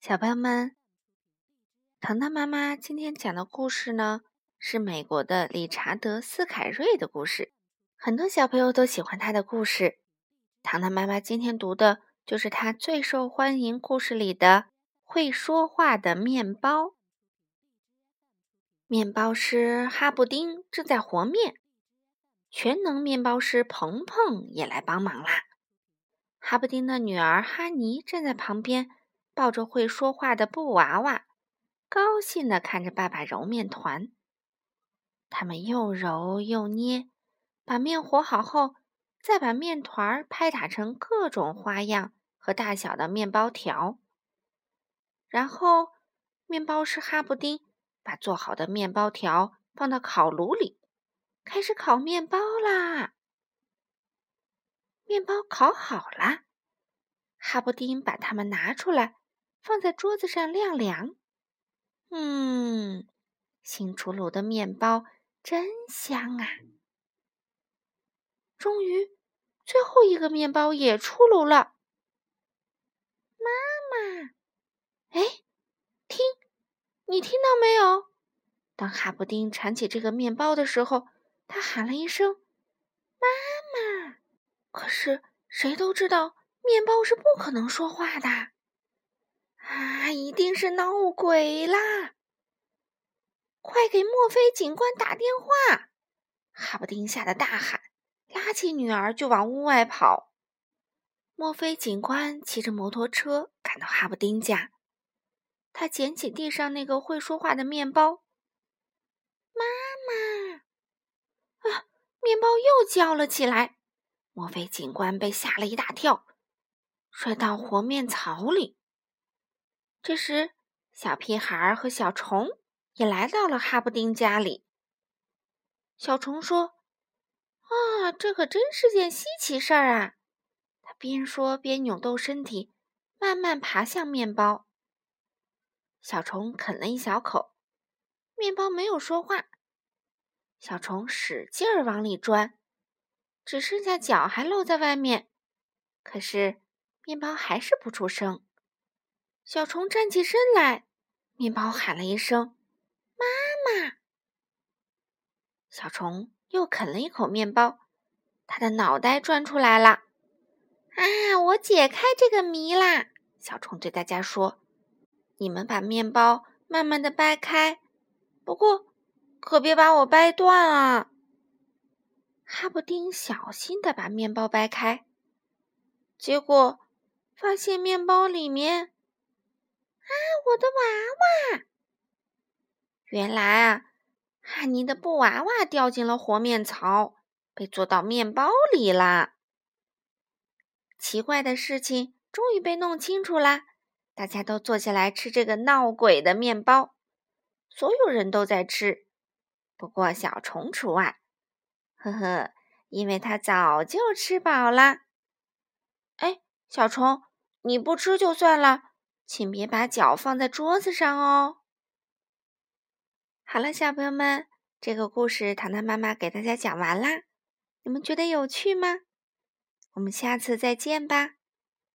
小朋友们，糖糖妈妈今天讲的故事呢，是美国的理查德·斯凯瑞的故事。很多小朋友都喜欢他的故事。糖糖妈妈今天读的就是他最受欢迎故事里的《会说话的面包》。面包师哈布丁正在和面，全能面包师鹏鹏也来帮忙啦。哈布丁的女儿哈尼站在旁边。抱着会说话的布娃娃，高兴地看着爸爸揉面团。他们又揉又捏，把面和好后，再把面团拍打成各种花样和大小的面包条。然后，面包师哈布丁把做好的面包条放到烤炉里，开始烤面包啦。面包烤好了，哈布丁把它们拿出来。放在桌子上晾凉。嗯，新出炉的面包真香啊！终于，最后一个面包也出炉了。妈妈，哎，听，你听到没有？当哈布丁铲起这个面包的时候，他喊了一声“妈妈”。可是谁都知道，面包是不可能说话的。啊！一定是闹鬼啦！快给墨菲警官打电话！哈布丁吓得大喊，拉起女儿就往屋外跑。墨菲警官骑着摩托车赶到哈布丁家，他捡起地上那个会说话的面包。妈妈！啊！面包又叫了起来。墨菲警官被吓了一大跳，摔到和面槽里。这时，小屁孩和小虫也来到了哈布丁家里。小虫说：“啊，这可真是件稀奇事儿啊！”他边说边扭动身体，慢慢爬向面包。小虫啃了一小口，面包没有说话。小虫使劲儿往里钻，只剩下脚还露在外面，可是面包还是不出声。小虫站起身来，面包喊了一声：“妈妈！”小虫又啃了一口面包，它的脑袋转出来了。啊，我解开这个谜啦！小虫对大家说：“你们把面包慢慢的掰开，不过可别把我掰断啊！”哈布丁小心的把面包掰开，结果发现面包里面。啊，我的娃娃！原来啊，汉尼的布娃娃掉进了和面槽，被做到面包里啦。奇怪的事情终于被弄清楚啦！大家都坐下来吃这个闹鬼的面包，所有人都在吃，不过小虫除外。呵呵，因为他早就吃饱了。哎，小虫，你不吃就算了。请别把脚放在桌子上哦。好了，小朋友们，这个故事糖糖妈妈给大家讲完啦。你们觉得有趣吗？我们下次再见吧。